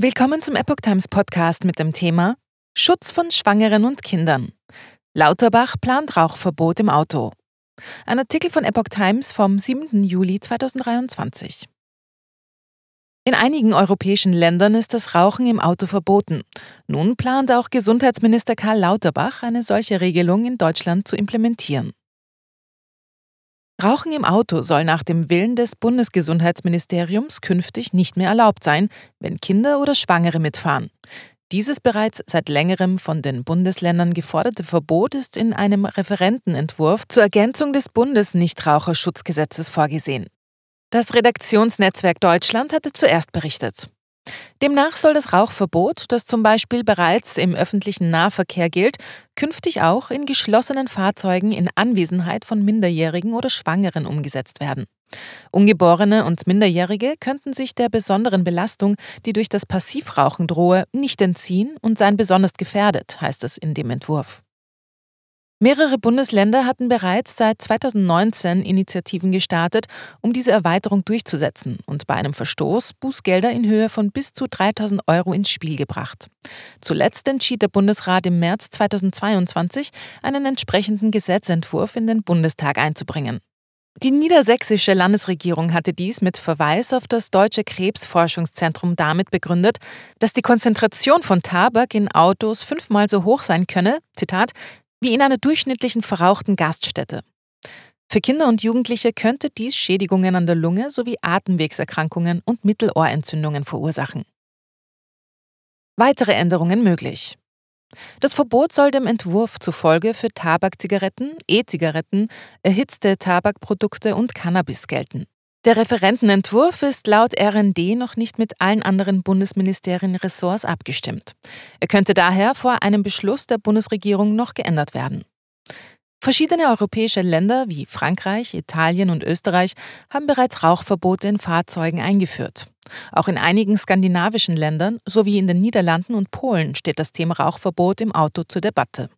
Willkommen zum Epoch Times Podcast mit dem Thema Schutz von Schwangeren und Kindern. Lauterbach plant Rauchverbot im Auto. Ein Artikel von Epoch Times vom 7. Juli 2023. In einigen europäischen Ländern ist das Rauchen im Auto verboten. Nun plant auch Gesundheitsminister Karl Lauterbach, eine solche Regelung in Deutschland zu implementieren. Rauchen im Auto soll nach dem Willen des Bundesgesundheitsministeriums künftig nicht mehr erlaubt sein, wenn Kinder oder Schwangere mitfahren. Dieses bereits seit längerem von den Bundesländern geforderte Verbot ist in einem Referentenentwurf zur Ergänzung des Bundesnichtraucherschutzgesetzes vorgesehen. Das Redaktionsnetzwerk Deutschland hatte zuerst berichtet. Demnach soll das Rauchverbot, das zum Beispiel bereits im öffentlichen Nahverkehr gilt, künftig auch in geschlossenen Fahrzeugen in Anwesenheit von Minderjährigen oder Schwangeren umgesetzt werden. Ungeborene und Minderjährige könnten sich der besonderen Belastung, die durch das Passivrauchen drohe, nicht entziehen und seien besonders gefährdet, heißt es in dem Entwurf. Mehrere Bundesländer hatten bereits seit 2019 Initiativen gestartet, um diese Erweiterung durchzusetzen und bei einem Verstoß Bußgelder in Höhe von bis zu 3000 Euro ins Spiel gebracht. Zuletzt entschied der Bundesrat im März 2022, einen entsprechenden Gesetzentwurf in den Bundestag einzubringen. Die niedersächsische Landesregierung hatte dies mit Verweis auf das Deutsche Krebsforschungszentrum damit begründet, dass die Konzentration von Tabak in Autos fünfmal so hoch sein könne, Zitat, wie in einer durchschnittlichen verrauchten Gaststätte. Für Kinder und Jugendliche könnte dies Schädigungen an der Lunge sowie Atemwegserkrankungen und Mittelohrentzündungen verursachen. Weitere Änderungen möglich. Das Verbot soll dem Entwurf zufolge für Tabakzigaretten, E-Zigaretten, erhitzte Tabakprodukte und Cannabis gelten. Der Referentenentwurf ist laut RND noch nicht mit allen anderen Bundesministerien Ressorts abgestimmt. Er könnte daher vor einem Beschluss der Bundesregierung noch geändert werden. Verschiedene europäische Länder wie Frankreich, Italien und Österreich haben bereits Rauchverbote in Fahrzeugen eingeführt. Auch in einigen skandinavischen Ländern sowie in den Niederlanden und Polen steht das Thema Rauchverbot im Auto zur Debatte.